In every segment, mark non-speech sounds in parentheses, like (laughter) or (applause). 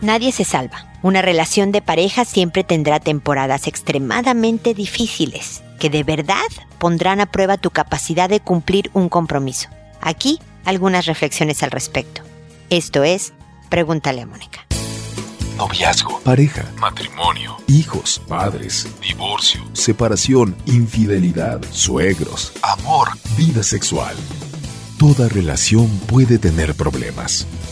Nadie se salva. Una relación de pareja siempre tendrá temporadas extremadamente difíciles que de verdad pondrán a prueba tu capacidad de cumplir un compromiso. Aquí algunas reflexiones al respecto. Esto es, pregúntale a Mónica. Noviazgo, pareja, matrimonio, hijos, padres, divorcio, separación, infidelidad, suegros, amor, vida sexual. Toda relación puede tener problemas,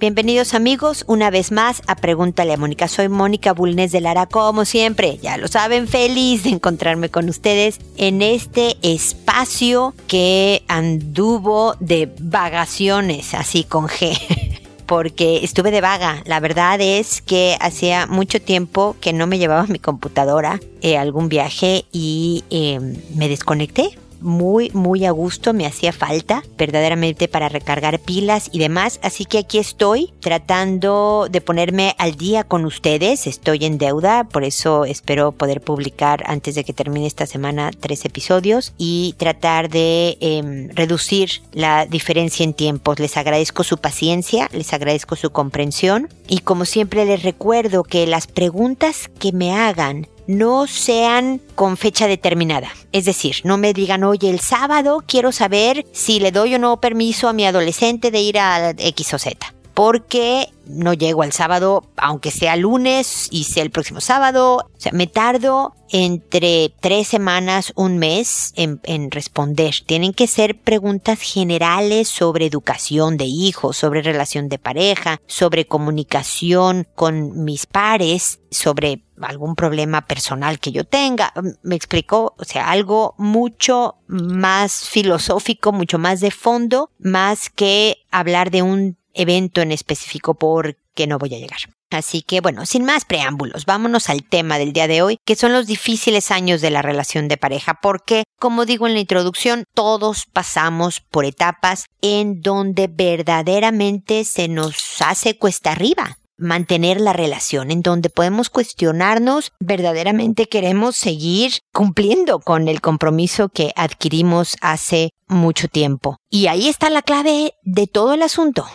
Bienvenidos amigos una vez más a Pregúntale a Mónica. Soy Mónica Bulnes de Lara, como siempre, ya lo saben, feliz de encontrarme con ustedes en este espacio que anduvo de vagaciones, así con G. (laughs) porque estuve de vaga. La verdad es que hacía mucho tiempo que no me llevaba mi computadora eh, algún viaje y eh, me desconecté muy, muy a gusto, me hacía falta verdaderamente para recargar pilas y demás. Así que aquí estoy tratando de ponerme al día con ustedes. Estoy en deuda, por eso espero poder publicar antes de que termine esta semana tres episodios y tratar de em, reducir la diferencia en tiempos. Les agradezco su paciencia, les agradezco su comprensión y como siempre les recuerdo que las preguntas que me hagan no sean con fecha determinada. Es decir, no me digan, oye, el sábado quiero saber si le doy o no permiso a mi adolescente de ir a X o Z. Porque no llego al sábado, aunque sea lunes y sea el próximo sábado. O sea, me tardo entre tres semanas, un mes en, en, responder. Tienen que ser preguntas generales sobre educación de hijos, sobre relación de pareja, sobre comunicación con mis pares, sobre algún problema personal que yo tenga. Me explicó, o sea, algo mucho más filosófico, mucho más de fondo, más que hablar de un evento en específico porque no voy a llegar. Así que bueno, sin más preámbulos, vámonos al tema del día de hoy, que son los difíciles años de la relación de pareja, porque, como digo en la introducción, todos pasamos por etapas en donde verdaderamente se nos hace cuesta arriba mantener la relación, en donde podemos cuestionarnos verdaderamente queremos seguir cumpliendo con el compromiso que adquirimos hace mucho tiempo. Y ahí está la clave de todo el asunto,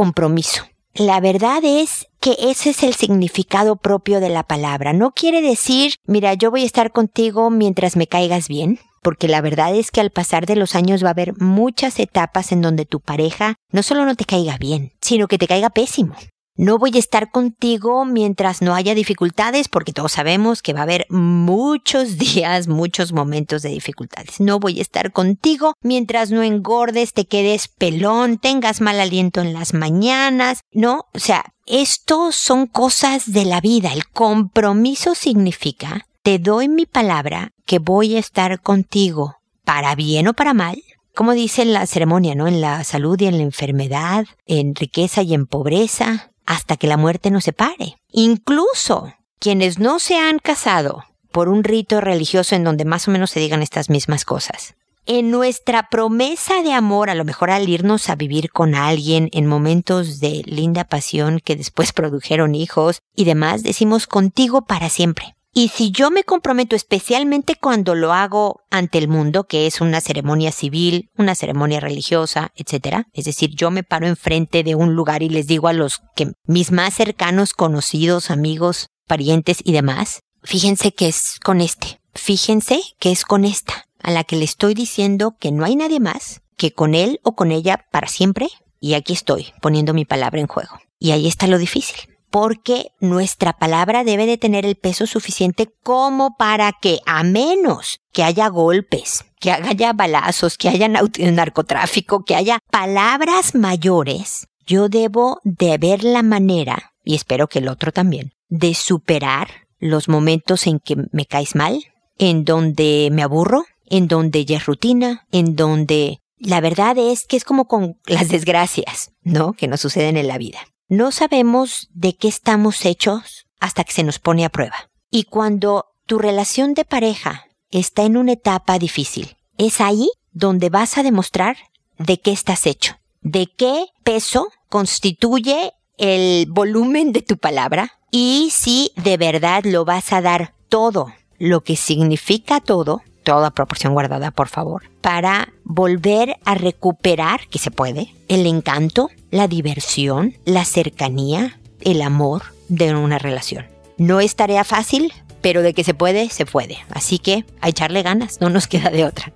compromiso. La verdad es que ese es el significado propio de la palabra. No quiere decir, mira, yo voy a estar contigo mientras me caigas bien, porque la verdad es que al pasar de los años va a haber muchas etapas en donde tu pareja no solo no te caiga bien, sino que te caiga pésimo. No voy a estar contigo mientras no haya dificultades, porque todos sabemos que va a haber muchos (laughs) días, muchos momentos de dificultades. No voy a estar contigo mientras no engordes, te quedes pelón, tengas mal aliento en las mañanas. No, o sea, esto son cosas de la vida. El compromiso significa, te doy mi palabra que voy a estar contigo, para bien o para mal, como dice en la ceremonia, ¿no? En la salud y en la enfermedad, en riqueza y en pobreza, hasta que la muerte nos separe. Incluso quienes no se han casado por un rito religioso en donde más o menos se digan estas mismas cosas. En nuestra promesa de amor, a lo mejor al irnos a vivir con alguien en momentos de linda pasión que después (laughs) produjeron hijos y demás, decimos contigo para siempre. Y si yo me comprometo especialmente cuando lo hago ante el mundo, que es una ceremonia civil, una ceremonia religiosa, etc. Es decir, yo me paro enfrente de un lugar y les digo a los que mis más cercanos conocidos, amigos, parientes y demás, fíjense que es con este. Fíjense que es con esta, a la que le estoy diciendo que no hay nadie más que con él o con ella para siempre. Y aquí estoy, poniendo mi palabra en juego. Y ahí está lo difícil porque nuestra palabra debe de tener el peso suficiente como para que, a menos que haya golpes, que haya balazos, que haya (laughs) narcotráfico, que haya palabras mayores, yo debo de ver la manera, y espero que el otro también, de superar los momentos en que me caes mal, en donde me aburro, en donde ya es rutina, en donde la verdad es que es como con las desgracias, ¿no? Que nos suceden en la vida. No sabemos de qué estamos hechos hasta que se nos pone a prueba. Y cuando tu relación de pareja está en una etapa difícil, es ahí donde vas a demostrar de qué estás hecho, de qué peso constituye el volumen de tu palabra y si de verdad lo vas a dar todo, lo que significa todo, toda proporción guardada, por favor, para volver a recuperar, que se puede, el encanto, la diversión, la cercanía, el amor de una relación. No es tarea fácil, pero de que se puede, se puede. Así que a echarle ganas, no nos queda de otra.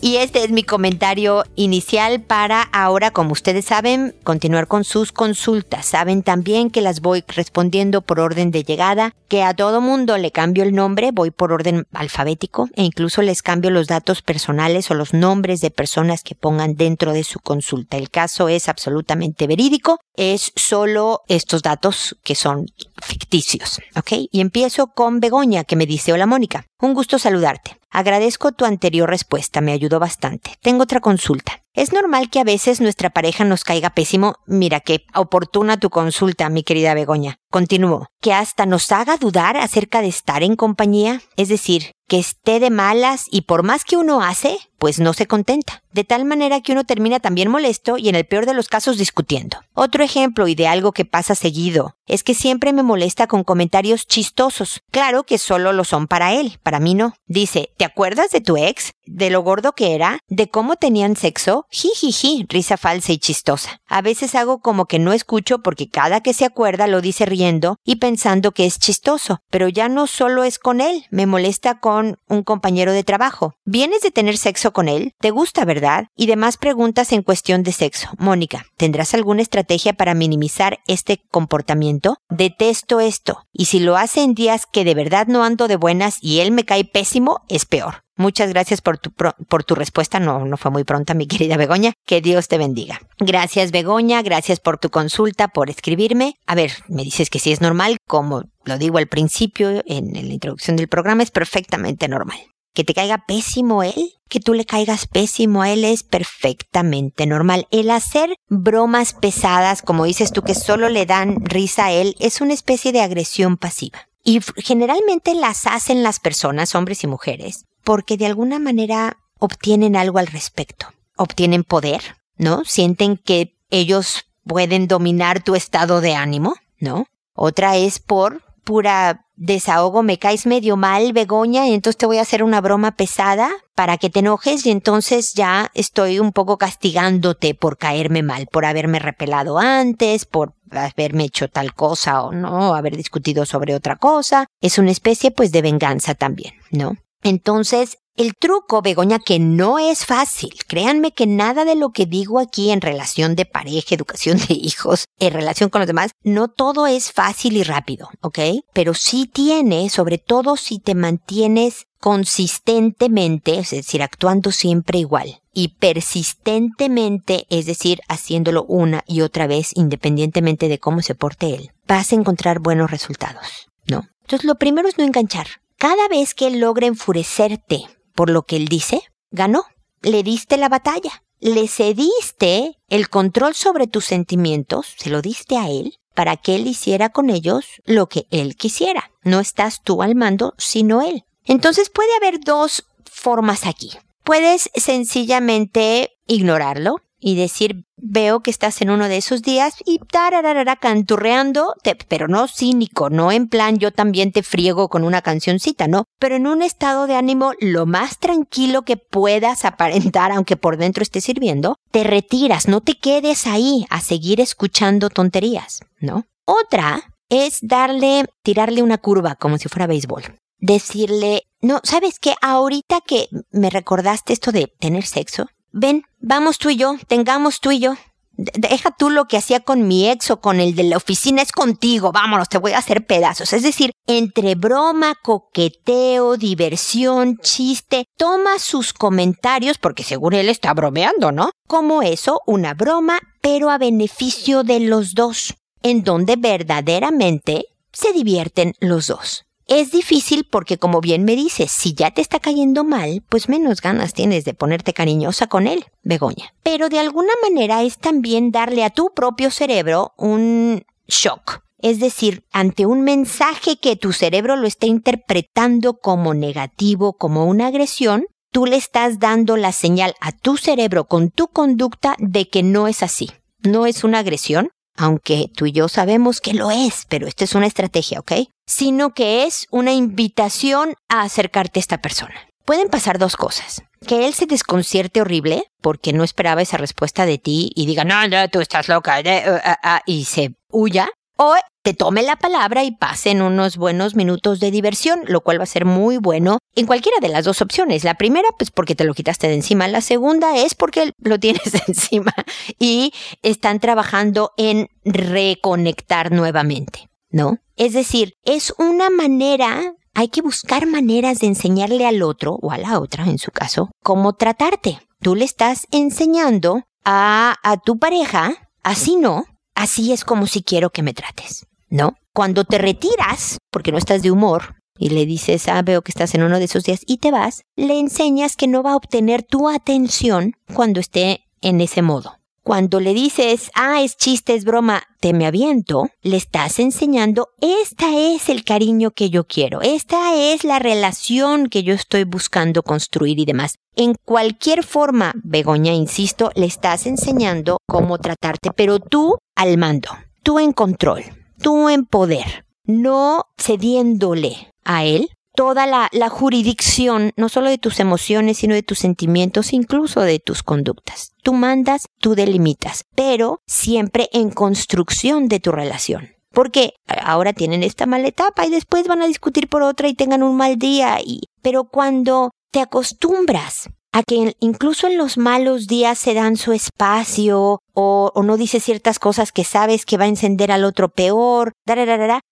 Y este es mi comentario inicial para ahora, como ustedes saben, continuar con sus consultas. Saben también que las voy respondiendo por orden de llegada, que a todo mundo le cambio el nombre, voy por orden alfabético e incluso les cambio los datos personales o los nombres de personas que pongan dentro de su consulta. El caso es absolutamente verídico, es solo estos datos que son ficticios, ¿ok? Y empiezo con Begoña que me dice, hola Mónica, un gusto saludarte. Agradezco tu anterior respuesta, me ayudó bastante. Tengo otra consulta. ¿Es normal que a veces nuestra pareja nos caiga pésimo? Mira qué oportuna tu consulta, mi querida Begoña. Continúo. Que hasta nos haga dudar acerca de estar en compañía. Es decir, que esté de malas y por más que uno hace, pues no se contenta. De tal manera que uno termina también molesto y en el peor de los casos discutiendo. Otro ejemplo y de algo que pasa seguido es que siempre me molesta con comentarios chistosos. Claro que solo lo son para él, para mí no. Dice, ¿te acuerdas de tu ex? ¿De lo gordo que era? ¿De cómo tenían sexo? Jijiji, risa falsa y chistosa. A veces hago como que no escucho porque cada que se acuerda lo dice riendo y pensando que es chistoso. Pero ya no solo es con él, me molesta con un compañero de trabajo. ¿Vienes de tener sexo con él? ¿Te gusta, verdad? Y demás preguntas en cuestión de sexo. Mónica, ¿tendrás alguna estrategia para minimizar este comportamiento? Detesto esto. Y si lo hace en días que de verdad no ando de buenas y él me cae pésimo, es peor. Muchas gracias por tu, por tu respuesta. No, no fue muy pronta, mi (laughs) querida Begoña. Que Dios te bendiga. Gracias, Begoña. Gracias por tu consulta, por escribirme. A ver, me dices que si es normal, como lo digo al principio, en la introducción del programa, es perfectamente normal. Que te caiga pésimo él, que tú le caigas pésimo a él es perfectamente normal. El hacer bromas pesadas, como dices tú, que solo le dan risa a él, es una especie de agresión pasiva. Y generalmente las hacen las personas, hombres y mujeres, porque de alguna manera obtienen algo al respecto. Obtienen poder, ¿no? Sienten que ellos pueden dominar tu estado de ánimo, ¿no? Otra es por pura desahogo, me caes medio mal, Begoña, y entonces te voy a hacer una broma pesada para que te enojes y entonces ya estoy un poco castigándote por caerme mal, por haberme repelado antes, por haberme hecho tal cosa o no, haber discutido sobre otra cosa. Es una especie pues de venganza también, ¿no? Entonces, el truco, Begoña, que no es fácil. Créanme que nada de lo que digo aquí en relación de pareja, educación de (laughs) hijos, en relación con los demás, no todo es fácil y rápido, ¿ok? Pero sí tiene, sobre todo si te mantienes consistentemente, es decir, actuando siempre igual, y persistentemente, es decir, haciéndolo una y otra vez, independientemente de cómo se porte él, vas a encontrar buenos resultados, ¿no? Entonces, lo primero es no enganchar. Cada vez que él logra enfurecerte por lo que él dice, ganó. Le diste la batalla. Le cediste el control sobre tus sentimientos, se lo diste a él, para que él hiciera con ellos lo que él quisiera. No estás tú al mando, sino él. Entonces puede haber dos formas aquí. Puedes sencillamente ignorarlo, y decir, veo que estás en uno de esos días y tararara canturreando, pero no cínico, no en plan yo también te friego con una cancioncita, no, pero en un estado de ánimo lo más tranquilo que puedas aparentar, aunque por dentro esté sirviendo, te retiras, no te quedes ahí a seguir escuchando tonterías, ¿no? Otra es darle, tirarle una curva como si fuera béisbol. Decirle, no, ¿sabes qué? Ahorita que me recordaste esto de tener sexo, ven, vamos tú y yo, tengamos tú y yo. Deja tú lo que hacía con mi ex o con el de la oficina, es contigo, vámonos, te voy a hacer pedazos. Es decir, entre broma, coqueteo, diversión, chiste, toma sus comentarios, porque seguro él está bromeando, ¿no? Como eso, una broma, pero a beneficio de los dos, en donde verdaderamente se divierten los dos. Es difícil porque, como bien me dices, si ya te está cayendo mal, pues menos ganas tienes de ponerte cariñosa con él, Begoña. Pero de alguna manera es también darle a tu propio cerebro un shock. Es decir, ante un mensaje que tu cerebro lo está interpretando como negativo, como una agresión, tú le estás dando la señal a tu cerebro con tu conducta de que no es así. No es una agresión, aunque tú y yo sabemos que lo es, pero esta es una estrategia, ¿ok? Sino que es una invitación a acercarte a esta persona. Pueden pasar dos cosas. Que él se desconcierte horrible porque no esperaba esa respuesta de ti y diga, no, no, tú estás loca, eh, ah, ah", y se huya. O tome la palabra y pasen unos buenos minutos de diversión, lo cual va a ser muy bueno en cualquiera de las dos opciones. La primera, pues porque te lo quitaste de encima. La segunda es porque lo tienes (laughs) encima y están trabajando en reconectar nuevamente, ¿no? Es decir, es una manera hay que buscar maneras de enseñarle al otro o a la otra, en su caso, cómo tratarte. Tú le estás enseñando a, a tu pareja, así no, así es como si quiero que me trates, ¿no? Cuando te retiras, porque no estás de humor, y le dices, ah, veo que estás en uno de esos días y te vas, le enseñas que no va a obtener tu atención cuando esté en ese modo. Cuando le dices, ah, es chiste, es broma, te me aviento, le estás enseñando, esta es el cariño que yo quiero, esta es la relación que yo estoy buscando construir y demás. En cualquier forma, Begoña, insisto, le estás enseñando cómo tratarte, pero tú al mando, tú en control, tú en poder, no cediéndole a él toda la, jurisdicción, no solo de tus emociones, sino de tus sentimientos, incluso de tus conductas. Tú mandas, tú delimitas, pero siempre en construcción de tu relación. Porque ahora tienen esta mala etapa y después van a discutir por otra y tengan un mal día. Y, pero cuando te acostumbras a que incluso en los malos días se dan su espacio o, no dices ciertas cosas que sabes que va a encender al otro peor,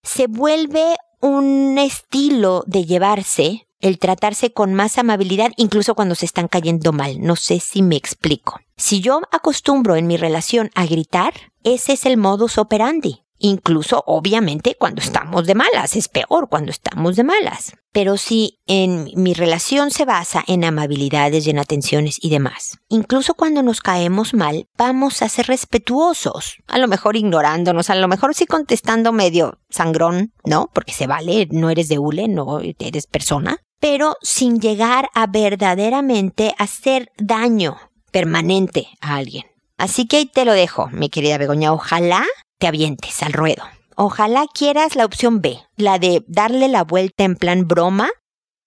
se vuelve un estilo de llevarse, el tratarse con más amabilidad incluso cuando se están cayendo mal. No sé si me explico. Si yo acostumbro en mi relación a gritar, ese es el modus operandi. Incluso, obviamente, cuando estamos de malas, es peor cuando estamos de malas. Pero si en mi relación se basa en amabilidades y en atenciones y demás, incluso cuando nos caemos mal, vamos a ser respetuosos. A lo mejor ignorándonos, a lo mejor sí contestando medio sangrón, ¿no? Porque se vale, no eres de hule, no eres persona. Pero sin llegar a verdaderamente hacer daño permanente a alguien. Así que ahí te lo dejo, mi querida Begoña. Ojalá te avientes al ruedo. Ojalá quieras la opción B, la de darle la vuelta en plan broma,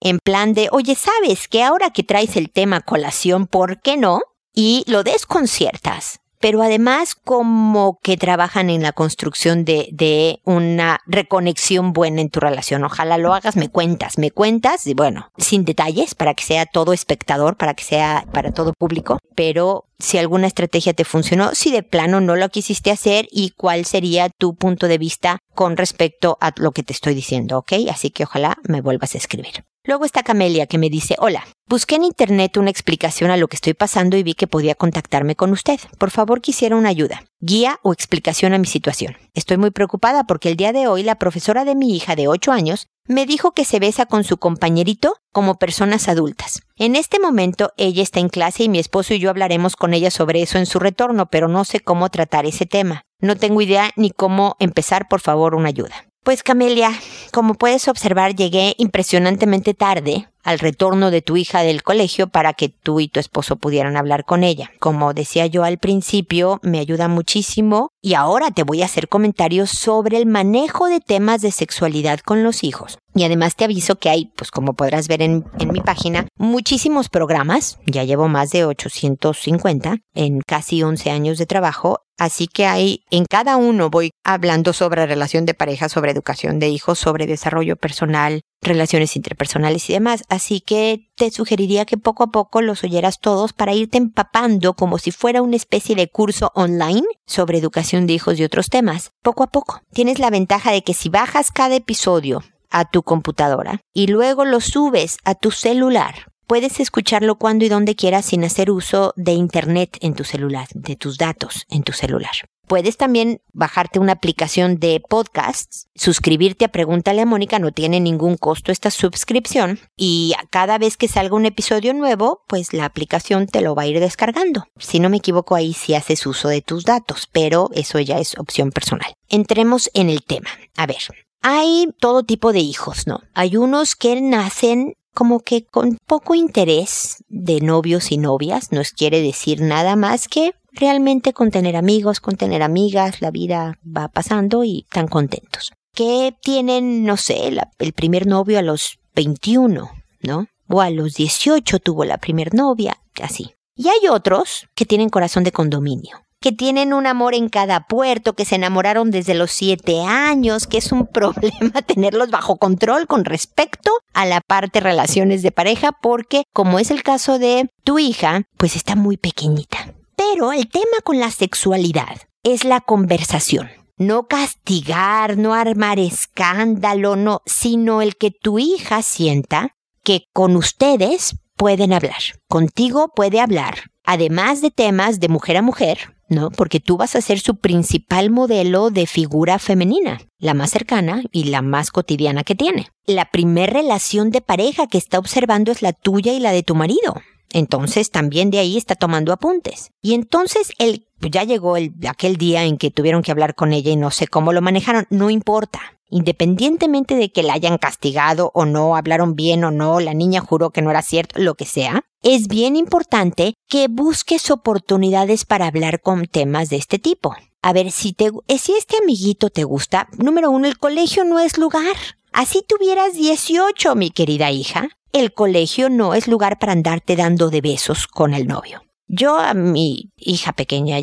en plan de, oye, ¿sabes que ahora que traes el tema colación, ¿por qué no? Y lo desconciertas pero además como que trabajan en la construcción de, de una reconexión buena en tu relación. Ojalá lo hagas, me cuentas, me cuentas, y bueno, sin detalles, para que sea todo espectador, para que sea para todo público, pero si alguna estrategia te funcionó, si de plano no lo quisiste hacer y cuál sería tu punto de vista con respecto a lo que te estoy diciendo, ¿ok? Así que ojalá me vuelvas a escribir. Luego está Camelia que me dice, hola, busqué en internet una explicación a lo que estoy pasando y vi que podía contactarme con usted. Por favor, quisiera una ayuda, guía o explicación a mi situación. Estoy muy preocupada porque el día de hoy la profesora de mi hija de 8 años me dijo que se besa con su compañerito como personas adultas. En este momento ella está en clase y mi esposo y yo hablaremos con ella sobre eso en su retorno, pero no sé cómo tratar ese tema. No tengo idea ni cómo empezar, por favor, una ayuda. Pues Camelia, como puedes observar, llegué impresionantemente tarde al retorno de tu hija del colegio para que tú y tu esposo pudieran hablar con ella. Como decía yo al principio, me ayuda muchísimo y ahora te voy a hacer comentarios sobre el manejo de temas de sexualidad con los hijos. Y además te aviso que hay, pues como podrás ver en, en mi página, muchísimos programas, ya llevo más de 850 en casi 11 años de trabajo, así que hay, en cada uno voy hablando sobre relación de pareja, sobre educación de hijos, sobre desarrollo personal, relaciones interpersonales y demás. Así que te sugeriría que poco a poco los oyeras todos para irte empapando como si fuera una especie de curso online sobre educación de hijos y otros temas. Poco a poco. Tienes la ventaja de que si bajas cada episodio a tu computadora y luego lo subes a tu celular, puedes escucharlo cuando y donde quieras sin hacer uso de Internet en tu celular, de tus datos en tu celular. Puedes también bajarte una aplicación de podcasts, suscribirte a Pregúntale a Mónica, no tiene ningún costo esta suscripción y cada vez que salga un episodio nuevo, pues la aplicación te lo va a ir descargando. Si no me equivoco ahí si haces uso de tus datos, pero eso ya es opción personal. Entremos en el tema. A ver, hay todo tipo de hijos, ¿no? Hay unos que nacen como que con poco interés de novios y novias, nos quiere decir nada más que realmente con tener amigos, con tener amigas, la vida va pasando y están contentos. Que tienen, no sé, el primer novio a los 21, ¿no? O a los 18 tuvo la primer novia, así. Y hay otros que tienen corazón de condominio, que tienen un amor en cada puerto, que se enamoraron desde los siete años, que es un (laughs) problema tenerlos bajo control con respecto a la parte relaciones de pareja, porque como es el caso de tu hija, pues está muy pequeñita. Pero el tema con la sexualidad es la conversación. No castigar, no armar escándalo, no, sino el que tu hija sienta que con ustedes pueden hablar. Contigo puede hablar, además de temas de mujer a mujer, ¿no? Porque tú vas a ser su principal modelo de figura femenina, la más cercana y la más cotidiana que tiene. La primer relación de pareja que está observando es la tuya y la de tu marido. Entonces también de ahí está tomando apuntes. Y entonces él ya llegó el, aquel día en que tuvieron que hablar con ella y no sé cómo lo manejaron, no importa. Independientemente de que la hayan castigado o no, hablaron bien o no, la niña juró que no era cierto, lo que sea, es bien importante que busques oportunidades para hablar con temas de este tipo. A ver si te, si este amiguito te gusta, número uno, el colegio no es lugar. Así tuvieras 18, mi querida hija, el colegio no es lugar para andarte dando de besos con el novio. Yo a mi hija pequeña,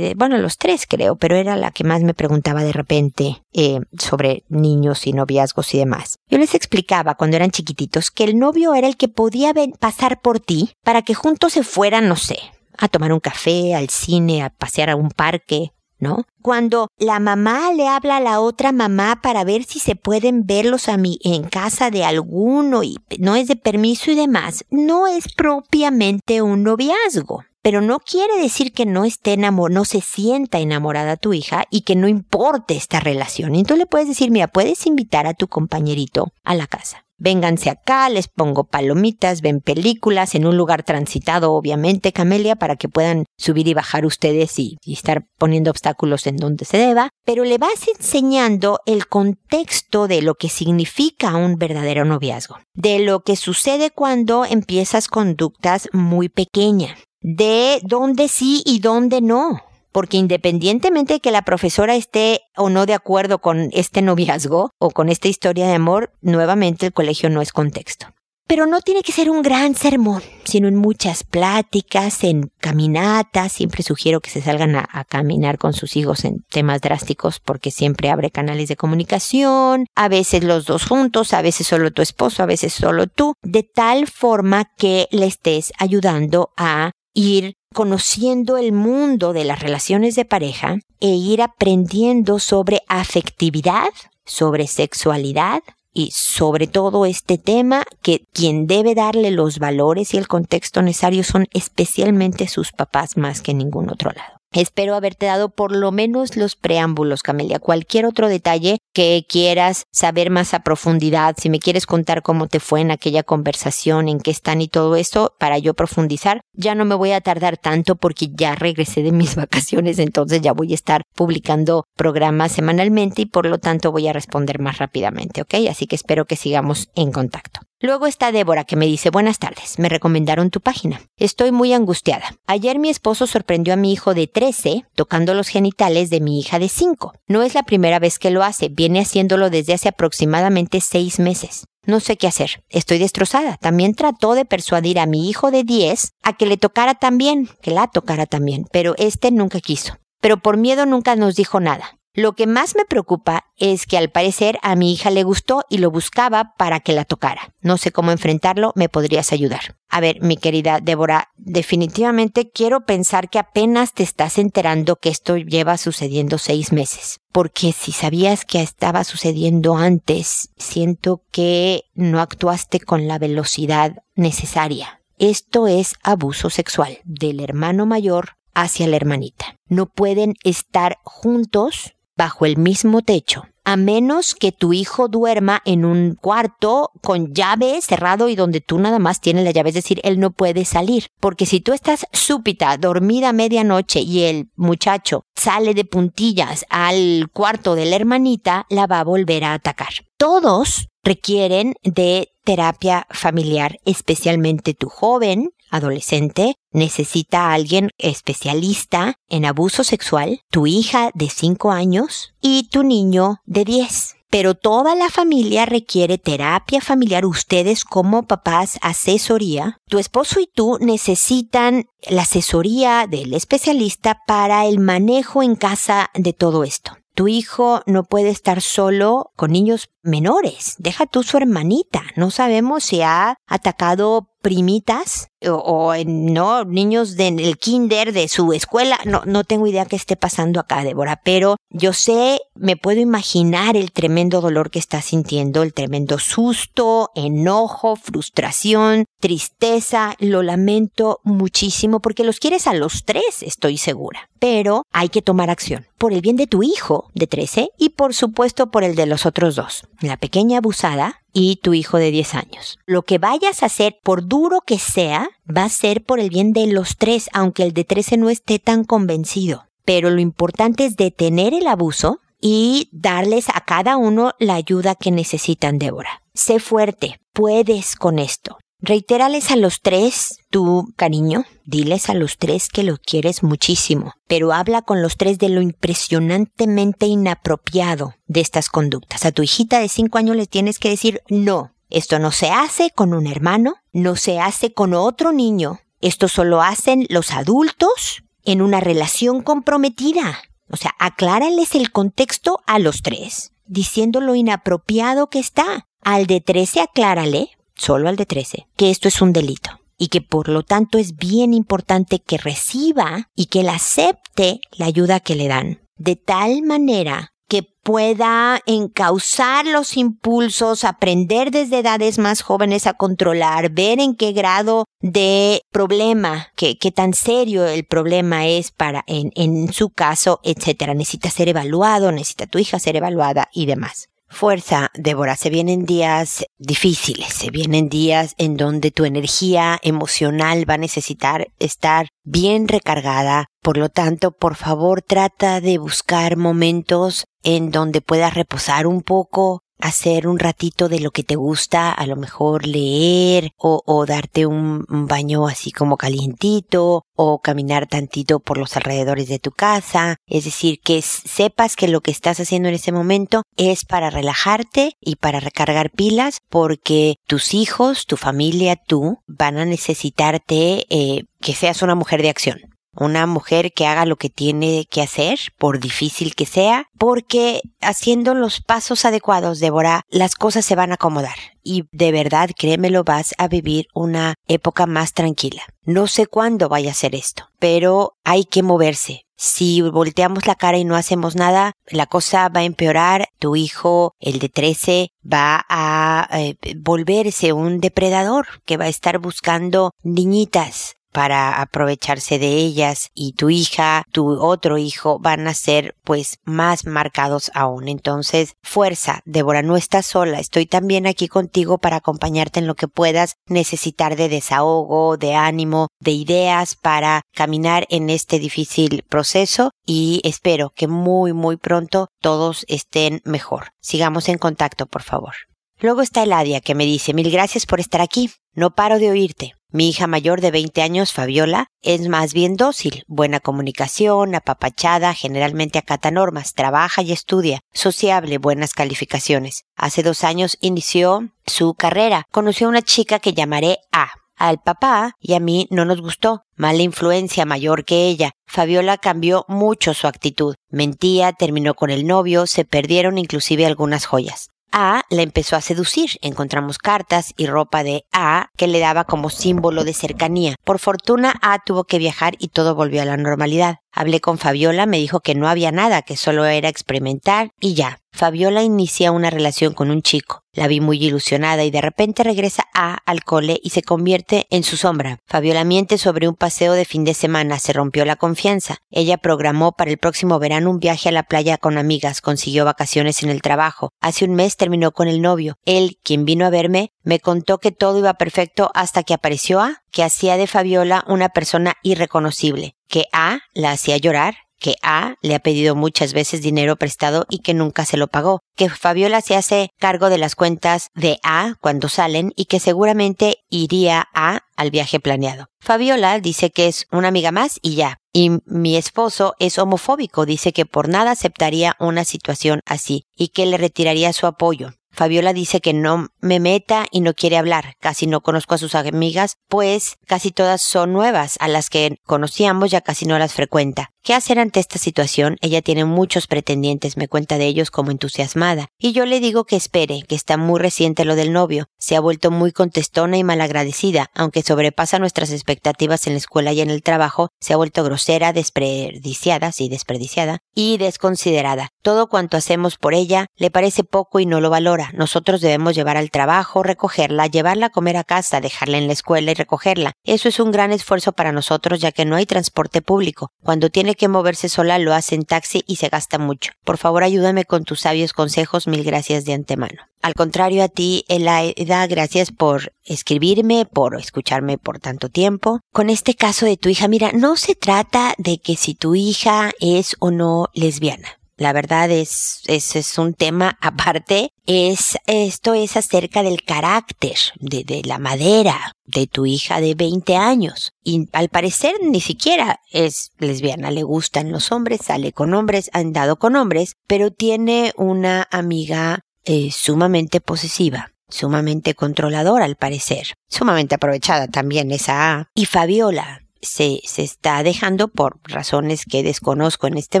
bueno, los tres creo, pero era la que más me preguntaba de repente eh, sobre niños y noviazgos y demás. Yo les explicaba cuando eran chiquititos que el novio era el que podía pasar por ti para que juntos se fueran, no sé, a tomar un café, al cine, a pasear a un parque, ¿no? Cuando la mamá le habla a la otra mamá para ver si se pueden verlos a mí en casa de alguno y no es de permiso y demás, no es propiamente un noviazgo. Pero no quiere decir que no esté enamorada, no se sienta enamorada tu hija y que no importe esta relación. Entonces le puedes decir, mira, puedes invitar a tu compañerito a la casa vénganse acá, les pongo palomitas, ven películas en un lugar transitado, obviamente, Camelia, para que puedan subir y bajar ustedes y, estar poniendo obstáculos en donde se deba, pero le vas enseñando el contexto de lo que significa un verdadero noviazgo, de lo que sucede cuando empiezas conductas muy pequeñas, de dónde sí y dónde no porque independientemente de que la profesora esté o no de acuerdo con este noviazgo o con esta historia de amor, nuevamente el colegio no es contexto. Pero no tiene que ser un gran sermón, sino en muchas pláticas, en caminatas. Siempre sugiero que se salgan a, a, caminar con sus hijos en temas drásticos porque siempre abre canales de comunicación. A veces los dos juntos, a veces solo tu esposo, a veces solo tú. De tal forma que le estés ayudando a ir conociendo el mundo de las relaciones de pareja e ir aprendiendo sobre afectividad, sobre sexualidad y sobre todo este tema que quien debe darle los valores y el contexto necesario son especialmente sus papás más que ningún otro lado. Espero haberte dado por lo menos los preámbulos, Camelia. Cualquier otro detalle que quieras saber más a profundidad, si me quieres contar cómo te fue en aquella conversación, en qué están y todo esto, para yo profundizar, ya no me voy a tardar tanto porque ya regresé de mis (laughs) vacaciones, entonces ya voy a estar publicando programas semanalmente y por lo tanto voy a responder más rápidamente, ¿ok? Así que espero que sigamos en contacto. Luego está Débora que me dice buenas tardes, me recomendaron tu página. Estoy muy angustiada. Ayer mi esposo sorprendió a mi hijo de 13 tocando los genitales de mi hija de 5. No es la primera vez que lo hace, viene haciéndolo desde hace aproximadamente 6 meses. No sé qué hacer. Estoy destrozada. También trató de persuadir a mi hijo de 10 a que le tocara también, que la tocara también, pero este nunca quiso. Pero por miedo nunca nos dijo nada. Lo que más me preocupa es que al parecer a mi hija le gustó y lo buscaba para que la tocara. No sé cómo enfrentarlo, me podrías ayudar. A ver, mi querida Débora, definitivamente quiero pensar que apenas te estás enterando que esto lleva sucediendo seis meses. Porque si sabías que estaba sucediendo antes, siento que no actuaste con la velocidad necesaria. Esto es abuso sexual del hermano mayor hacia la hermanita. No pueden estar juntos bajo el mismo techo, a menos que tu hijo duerma en un cuarto con llave cerrado y donde tú nada más tienes la llave, es decir, él no puede salir. Porque si tú estás súbita, dormida a medianoche y el muchacho sale de puntillas al cuarto de la hermanita, la va a volver a atacar. Todos requieren de terapia familiar, especialmente tu joven, adolescente, necesita a alguien especialista en abuso sexual, tu hija de 5 años y tu niño de 10 pero toda la familia requiere terapia familiar. Ustedes como papás, asesoría. Tu esposo y tú necesitan la asesoría del especialista para el manejo en casa de todo esto. Tu hijo no puede estar solo con niños menores. Deja tú su hermanita. No sabemos si ha atacado primitas o, no niños del kinder de su escuela no no tengo idea qué esté pasando acá Débora pero yo sé me puedo imaginar el tremendo dolor que está sintiendo el tremendo susto enojo frustración tristeza lo lamento muchísimo porque los quieres a los tres estoy segura pero hay que tomar acción por el bien de tu hijo de 13 y por supuesto por el de los otros dos la pequeña abusada y tu hijo de 10 años. Lo que vayas a hacer, por duro que sea, va a ser por el bien de los tres, aunque el de 13 no esté tan convencido. Pero lo importante es detener el abuso y darles a cada uno la ayuda que necesitan, Débora. Sé fuerte, puedes con esto. Reitérales a los tres tu cariño, diles a los tres que lo quieres muchísimo, pero habla con los tres de lo impresionantemente inapropiado de estas conductas. A tu hijita de cinco años le tienes que decir no. Esto no se hace con un hermano, no se hace con otro niño. Esto solo hacen los adultos en una relación comprometida. O sea, aclárales el contexto a los tres, diciendo lo inapropiado que está. Al de trece aclárale, solo al de 13, que esto es un delito y que por lo tanto es bien importante que reciba y que él acepte la ayuda que le dan, de tal manera que pueda encauzar los impulsos, aprender desde edades más jóvenes a controlar, ver en qué grado de problema, qué, qué tan serio el problema es para en, en su caso, etcétera. Necesita ser evaluado, necesita tu hija ser evaluada y demás. Fuerza, Débora, se vienen días difíciles, se vienen días en donde tu energía emocional va a necesitar estar bien recargada. Por lo tanto, por favor, trata de buscar momentos en donde puedas reposar un poco, hacer un ratito de lo que te gusta, a lo mejor leer o, o darte un, baño así como calientito o caminar tantito por los alrededores de tu casa. Es decir, que sepas que lo que estás haciendo en ese momento es para relajarte y para recargar pilas porque tus hijos, tu familia, tú van a necesitarte eh, que seas una mujer de acción una mujer que haga lo que tiene que hacer, por difícil que sea, porque haciendo los pasos adecuados, Débora, las cosas se van a acomodar. Y de verdad, créemelo, vas a vivir una época más tranquila. No sé cuándo vaya a ser esto, pero hay que moverse. Si volteamos la cara y no hacemos nada, la cosa va a empeorar. Tu hijo, el de 13, va a eh, volverse un depredador que va a estar buscando niñitas para aprovecharse de ellas y tu hija, tu otro hijo van a ser pues más marcados aún. Entonces, fuerza, Débora, no estás sola, estoy también aquí contigo para acompañarte en lo que puedas necesitar de desahogo, de ánimo, de ideas para caminar en este difícil proceso y espero que muy muy pronto todos estén mejor. Sigamos en contacto, por favor. Luego está Eladia que me dice mil gracias por estar aquí. No paro de oírte. Mi hija mayor de 20 años, Fabiola, es más bien dócil, buena comunicación, apapachada, generalmente acata normas, trabaja y estudia, sociable, buenas calificaciones. Hace dos años inició su carrera. Conoció a una chica que llamaré A. Al papá y a mí no nos gustó. Mala influencia mayor que ella. Fabiola cambió mucho su actitud. Mentía, terminó con el novio, se perdieron inclusive algunas joyas. A la empezó a seducir. Encontramos cartas y ropa de A que le daba como símbolo de cercanía. Por fortuna, A tuvo que viajar y todo volvió a la normalidad. Hablé con Fabiola, me dijo que no había nada, que solo era experimentar y ya. Fabiola inicia una relación con un chico. La vi muy ilusionada y de repente regresa A al cole y se convierte en su sombra. Fabiola miente sobre un paseo de fin de semana, se rompió la confianza. Ella programó para el próximo verano un viaje a la playa con amigas, consiguió vacaciones en el trabajo. Hace un mes terminó con el novio. Él, quien vino a verme, me contó que todo iba perfecto hasta que apareció A, que hacía de Fabiola una persona irreconocible, que A la hacía llorar, que A le ha pedido muchas veces dinero prestado y que nunca se lo pagó, que Fabiola se hace cargo de las cuentas de A cuando salen y que seguramente iría A al viaje planeado. Fabiola dice que es una amiga más y ya. Y mi esposo es homofóbico, dice que por nada aceptaría una situación así y que le retiraría su apoyo. Fabiola dice que no me meta y no quiere hablar. Casi no conozco a sus amigas, pues casi todas son nuevas. A las que conocíamos ya casi no las frecuenta. ¿Qué hacer ante esta situación? Ella tiene muchos pretendientes, me cuenta de ellos como entusiasmada. Y yo le digo que espere, que está muy reciente lo del novio. Se ha vuelto muy contestona y malagradecida, aunque sobrepasa nuestras expectativas en la escuela y en el trabajo, se ha vuelto grosera, desperdiciada, sí, desperdiciada, y desconsiderada. Todo cuanto hacemos por ella le parece poco y no lo valora. Nosotros debemos llevar al trabajo, recogerla, llevarla a comer a casa, dejarla en la escuela y recogerla. Eso es un gran esfuerzo para nosotros ya que no hay transporte público. Cuando tiene que moverse sola lo hace en taxi y se gasta mucho. Por favor, ayúdame con tus sabios consejos. Mil gracias de antemano. Al contrario a ti, Elaida, gracias por escribirme, por escucharme por tanto tiempo. Con este caso de tu hija, mira, no se trata de que si tu hija es o no lesbiana. La verdad es, es, es un tema (laughs) aparte. Es, esto es acerca del carácter, de, de la madera de tu hija de 20 años. Y al parecer ni siquiera es lesbiana, le gustan los hombres, sale con hombres, ha andado con hombres, pero tiene una amiga eh, sumamente posesiva sumamente controladora al parecer, sumamente aprovechada también esa A. Y Fabiola, se, se está dejando por razones que desconozco en este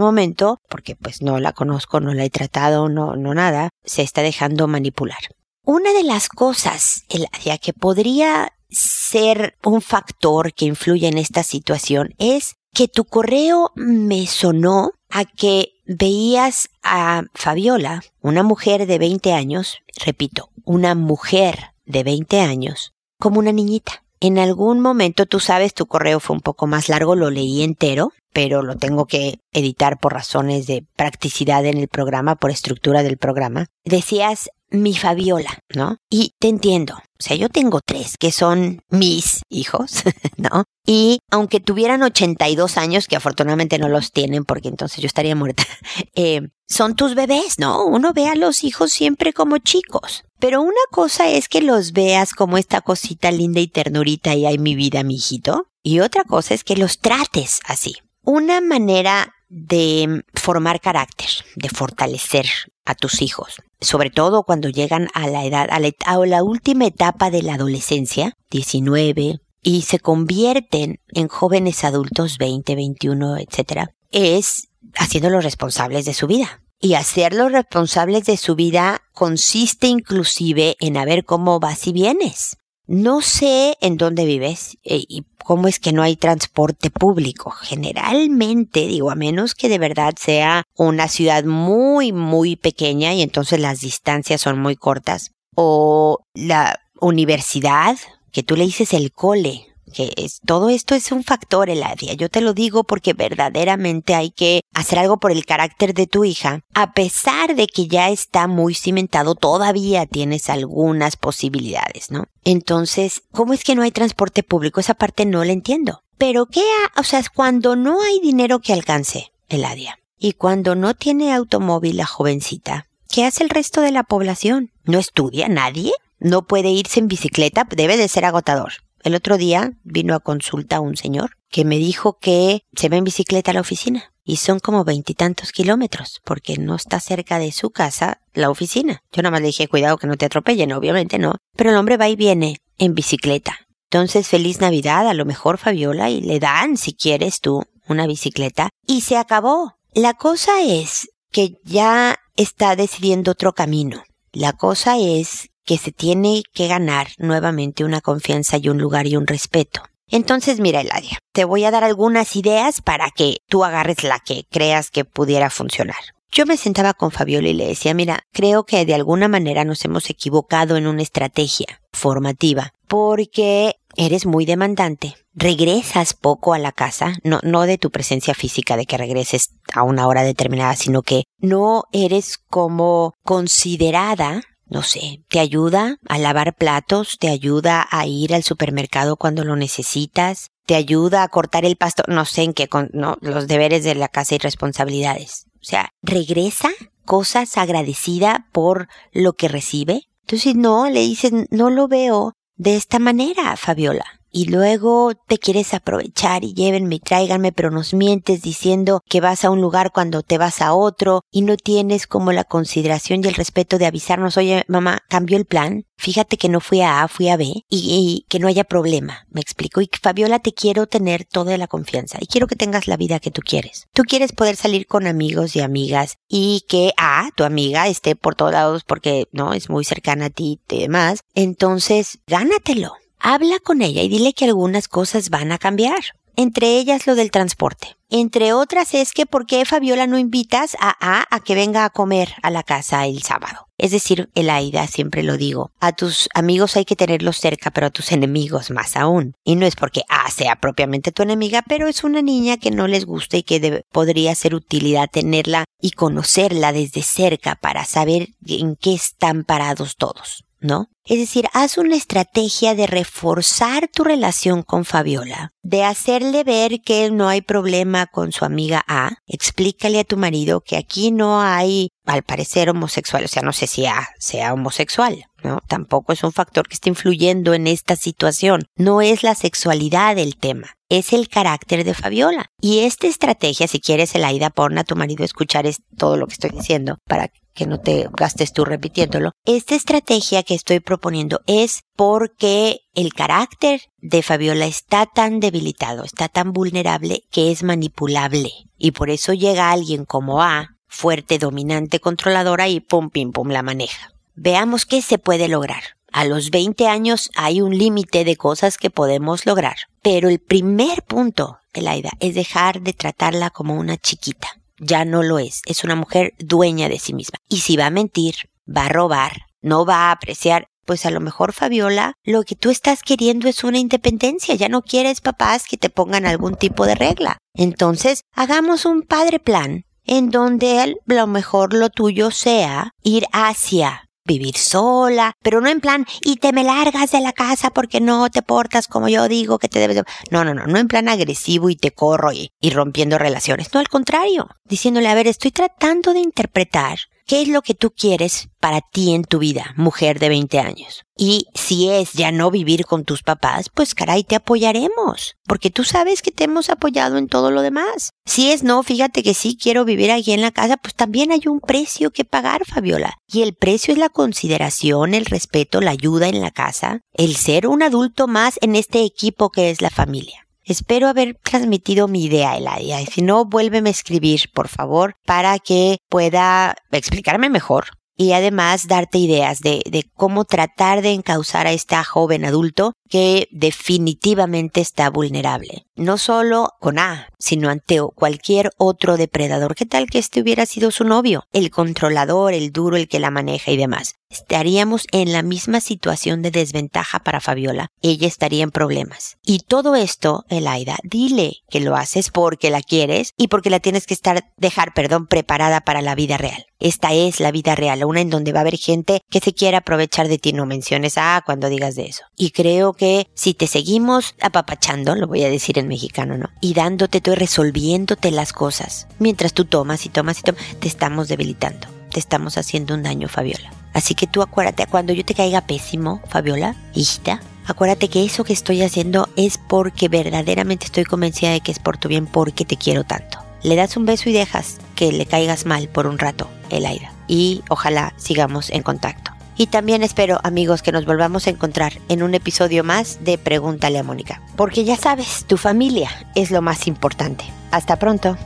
momento, porque pues no la conozco, no la he tratado, no, no nada, se está dejando manipular. Una de las cosas, Eladia, que podría ser un factor que influye en esta situación es que tu correo me sonó a que veías a Fabiola, una mujer de 20 años, repito, una mujer de 20 años, como una niñita en algún momento, tú sabes, tu correo fue un poco más largo, lo leí entero, pero lo tengo que editar por razones de practicidad en el programa, por estructura del programa. Decías mi Fabiola, ¿no? Y te entiendo. O sea, yo tengo tres que son mis hijos, (laughs) ¿no? Y aunque tuvieran 82 años, que afortunadamente no los tienen porque entonces yo estaría muerta, (laughs) eh, son tus bebés, ¿no? Uno ve a los hijos siempre como chicos. Pero una cosa es que los veas como esta cosita linda y ternurita y hay mi vida, mi hijito. Y otra cosa es que los trates así. Una manera de formar carácter, de fortalecer a tus hijos, sobre todo cuando llegan a la edad, a la, a la última etapa de la adolescencia, 19, y se convierten en jóvenes adultos 20, 21, etc., es haciéndolos responsables de su vida. Y hacerlos responsables de su vida consiste inclusive en a ver cómo vas y vienes. No sé en dónde vives eh, y cómo es que no hay transporte público. Generalmente, digo, a menos que de verdad sea una ciudad muy, muy pequeña y entonces las distancias son muy cortas. O la universidad, que tú le dices el cole, que es, todo esto es un factor, Eladia. Yo te lo digo porque verdaderamente hay que hacer algo por el carácter de tu hija. A pesar de que ya está muy cimentado, todavía tienes algunas posibilidades, ¿no? Entonces, ¿cómo es que no hay transporte público? Esa parte no la entiendo. Pero ¿qué? Ha, o sea, cuando no hay dinero que alcance, Eladia, y cuando no tiene automóvil la jovencita, ¿qué hace el resto de la población? ¿No estudia nadie? ¿No puede irse en bicicleta? Debe de ser agotador. El otro día vino a consulta un señor que me dijo que se va en bicicleta a la oficina y son como veintitantos kilómetros porque no está cerca de su casa la oficina. Yo nada más le dije cuidado que no te atropellen, obviamente no, pero el hombre va y viene en bicicleta. Entonces feliz Navidad a lo mejor Fabiola y le dan si quieres tú una bicicleta y se acabó. La cosa es que ya está decidiendo otro camino. La cosa es que se tiene que ganar nuevamente una confianza y un lugar y un respeto. Entonces, mira, Eladia, te voy a dar algunas ideas para que tú agarres la que creas que pudiera funcionar. Yo me sentaba con Fabiola y le decía, mira, creo que de alguna manera nos hemos equivocado en una estrategia formativa, porque eres muy demandante, regresas poco a la casa, no, no de tu presencia física, de que regreses a una hora determinada, sino que no eres como considerada no sé, te ayuda a lavar platos, te ayuda a ir al supermercado cuando lo necesitas, te ayuda a cortar el pasto, no sé en qué, con, no, los deberes de la casa y responsabilidades. O sea, regresa cosas agradecida por lo que recibe. Entonces, no, le dices, no lo veo de esta manera, Fabiola y luego te quieres aprovechar y llévenme y tráiganme, pero nos mientes diciendo que vas a un lugar cuando te vas a otro y no tienes como la consideración y el respeto de avisarnos, oye, mamá, cambió el plan, fíjate que no fui a A, fui a B y, que no haya problema, me explico. Y Fabiola, te quiero tener toda la confianza y quiero que tengas la vida que tú quieres. Tú quieres poder salir con amigos y amigas y que A, tu amiga, esté por todos lados porque no es muy cercana a ti y demás. Entonces, gánatelo Habla con ella y dile que algunas cosas van a cambiar. Entre ellas lo del transporte. Entre otras es que por qué Fabiola no invitas a A a que venga a comer a la casa el sábado. Es decir, Elaida, siempre lo digo, a tus amigos hay que tenerlos cerca, pero a tus enemigos más aún. Y no es porque A sea propiamente tu enemiga, pero es una niña que no les gusta y que podría ser utilidad tenerla y conocerla desde cerca para saber en qué están parados todos. ¿No? Es decir, haz una estrategia de reforzar tu relación con Fabiola, de hacerle ver que no hay problema con su amiga A, explícale a tu marido que aquí no hay, al parecer, homosexual, o sea, no sé si A sea homosexual, ¿no? Tampoco es un factor que esté influyendo en esta situación, no es la sexualidad el tema, es el carácter de Fabiola. Y esta estrategia, si quieres, Elaida, pon a tu marido a escuchar todo lo que estoy diciendo para que no te gastes tú repitiéndolo. Esta estrategia que estoy proponiendo es porque el carácter de Fabiola está tan debilitado, está tan vulnerable que es manipulable. Y por eso llega alguien como A, fuerte, dominante, controladora y pum, pim, pum, la maneja. Veamos qué se puede lograr. A los 20 años hay un límite de cosas que podemos lograr. Pero el primer punto, Elaida, es dejar de tratarla como una chiquita ya no lo es. Es una mujer dueña de sí misma. Y si va a mentir, va a robar, no va a apreciar, pues a lo mejor Fabiola, lo que tú estás queriendo es una independencia. Ya no quieres papás que te pongan algún tipo de regla. Entonces, hagamos un padre plan en donde a lo mejor lo tuyo sea ir hacia vivir sola, pero no en plan, y te me largas de la casa porque no te portas como yo digo que te debes de... No, no, no, no en plan agresivo y te corro y, y rompiendo relaciones. No, al contrario, diciéndole, a ver, estoy tratando de interpretar ¿Qué es lo que tú quieres para ti en tu vida, mujer de 20 años? Y si es ya no vivir con tus papás, pues caray, te apoyaremos, porque tú sabes que te hemos apoyado en todo lo demás. Si es no, fíjate que sí quiero vivir aquí en la casa, pues también hay un precio que pagar, Fabiola. Y el precio es la consideración, el respeto, la ayuda en la casa, el ser un adulto más en este equipo que es la familia. Espero haber transmitido mi idea, Eladia. Y si no, vuélveme a escribir, por favor, para que pueda explicarme mejor y además darte ideas de, de, cómo tratar de encauzar a este joven adulto que definitivamente está vulnerable. No solo con A, sino ante cualquier otro depredador. ¿Qué tal que este hubiera sido su novio? El controlador, el duro, el que la maneja y demás. Estaríamos en la misma situación de desventaja para Fabiola. Ella estaría en problemas. Y todo esto, Elaida, dile que lo haces porque la quieres y porque la tienes que estar, dejar, perdón, preparada para la vida real. Esta es la vida real, una en donde va a haber gente que se quiera aprovechar de ti. No menciones A cuando digas de eso. Y creo que si te seguimos apapachando, lo voy a decir en mexicano, ¿no? Y dándote y resolviéndote las cosas, mientras tú tomas y tomas y tomas, te estamos debilitando, te estamos haciendo un daño, Fabiola. Así que tú acuérdate, cuando yo te caiga pésimo, Fabiola, hijita, acuérdate que eso que estoy haciendo es porque verdaderamente estoy convencida de que es por tu bien, porque te quiero tanto. Le das un beso y dejas que le caigas mal por un rato, Elaida. Y ojalá sigamos en contacto. Y también espero, amigos, que nos volvamos a encontrar en un episodio más de Pregúntale a Mónica. Porque ya sabes, tu familia es lo más importante. Hasta pronto.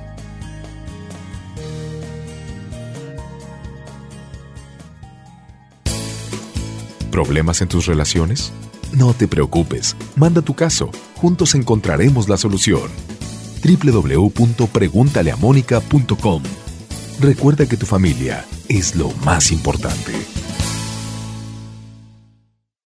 ¿Problemas en tus relaciones? No te preocupes, manda tu caso, juntos encontraremos la solución. www.preguntaleamónica.com Recuerda que tu familia es lo más importante.